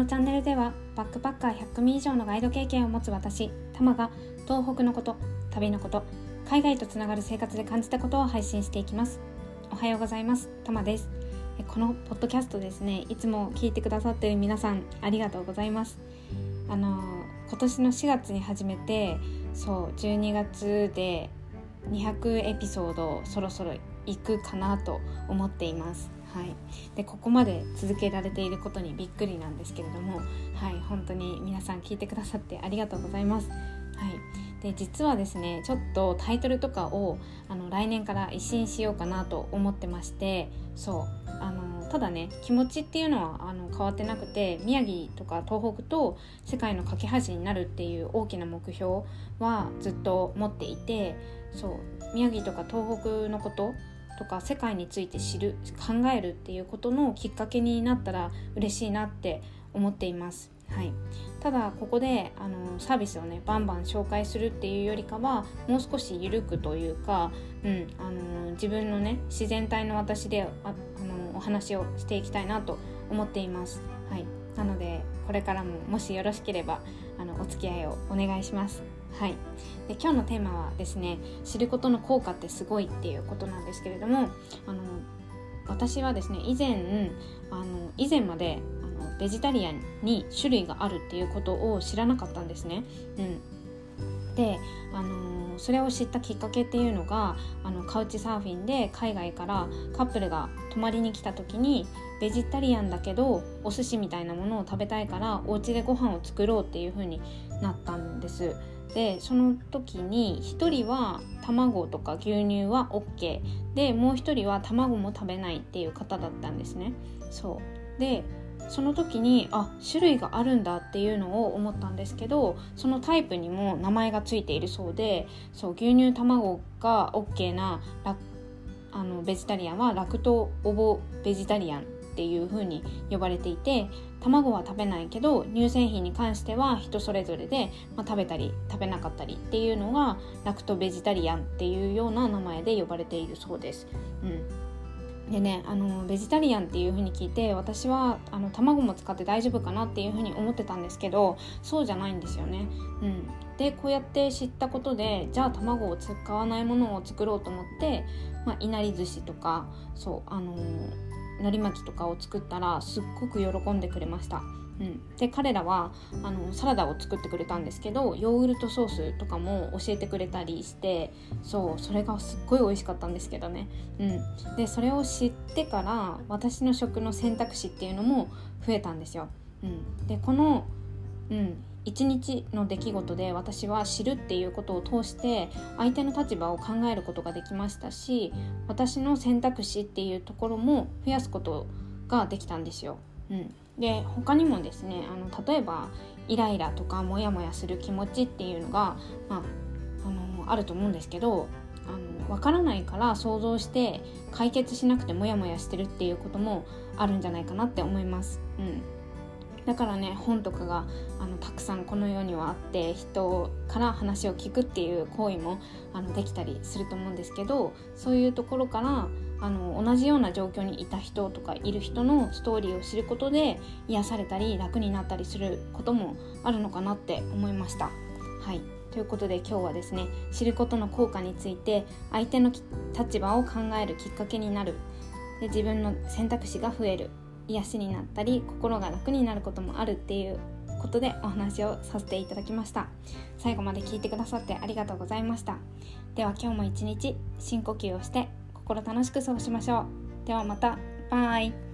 のチャンネルではバックパッカー100組以上のガイド経験を持つ私タマが東北のこと旅のこと海外とつながる生活で感じたことを配信していきます。おはようございますタマです。このポッドキャストですねいつも聞いてくださっている皆さんありがとうございます。あの今年の4月に始めてそう12月で200エピソードそろそろ行くかなと思っています。はい、でここまで続けられていることにびっくりなんですけれども、はい、本当に皆さん聞いてくださってありがとうございます。はい、で実はですねちょっとタイトルとかをあの来年から一新しようかなと思ってましてそう。あのただね気持ちっていうのはあの変わってなくて宮城とか東北と世界の架け橋になるっていう大きな目標はずっと持っていてそう。宮城とか東北のこととか世界について知る考えるっていうことのきっかけになったら嬉しいなって思っています。はい、ただここであのサービスをねバンバン紹介するっていうよりかはもう少し緩くというか、うん、あの自分のね自然体の私でああのお話をしていきたいなと思っています。はい、なのでこれからももしよろしければあのお付き合いをお願いします。はい、で今日のテーマはですね知ることの効果ってすごいっていうことなんですけれどもあの私はですね以前あの以前まであのベジタリアンに種類があるっていうことを知らなかったんですね。うん、で、あのそれを知ったきっかけっていうのがあのカウチサーフィンで海外からカップルが泊まりに来た時にベジタリアンだけどお寿司みたいなものを食べたいからお家でご飯を作ろうっていう風になったんです。でその時に1人は卵とか牛乳は OK でもう1人は卵も食べないっていう方だったんですね。そうでその時にあ種類があるんだっていうのを思ったんですけどそのタイプにも名前がついているそうでそう牛乳卵が OK なあのベジタリアンはラクトオボベジタリアンっていう風に呼ばれていて卵は食べないけど乳製品に関しては人それぞれで、まあ、食べたり食べなかったりっていうのがラクトベジタリアンっていうような名前で呼ばれているそうです。うんでねあのベジタリアンっていう風に聞いて私はあの卵も使って大丈夫かなっていう風に思ってたんですけどそうじゃないんですよね。うん、でこうやって知ったことでじゃあ卵を使わないものを作ろうと思って、まあ、いなり寿司とかそうあの海苔巻きとかを作ったらすっごく喜んでくれました。うん、で彼らはあのサラダを作ってくれたんですけどヨーグルトソースとかも教えてくれたりしてそうそれがすっごい美味しかったんですけどね、うん、でそれを知ってから私の食の選択肢っていうのも増えたんですよ。うん、でこの、うん、一日の出来事で私は知るっていうことを通して相手の立場を考えることができましたし私の選択肢っていうところも増やすことができたんですよ。うん、で他にもですねあの例えばイライラとかモヤモヤする気持ちっていうのが、まあ、あのあると思うんですけどあの分からないから想像して解決しなくてモヤモヤしてるっていうこともあるんじゃないかなって思います。うんだからね本とかがあのたくさんこの世にはあって人から話を聞くっていう行為もあのできたりすると思うんですけどそういうところからあの同じような状況にいた人とかいる人のストーリーを知ることで癒されたり楽になったりすることもあるのかなって思いました。はい。ということで今日はですね知ることの効果について相手の立場を考えるきっかけになる。で自分の選択肢が増える。癒しになったり心が楽になることもあるっていうことでお話をさせていただきました。最後まで聞いてくださってありがとうございました。では今日も一日深呼吸をして心楽しく過ごしましょう。ではまた。バイ。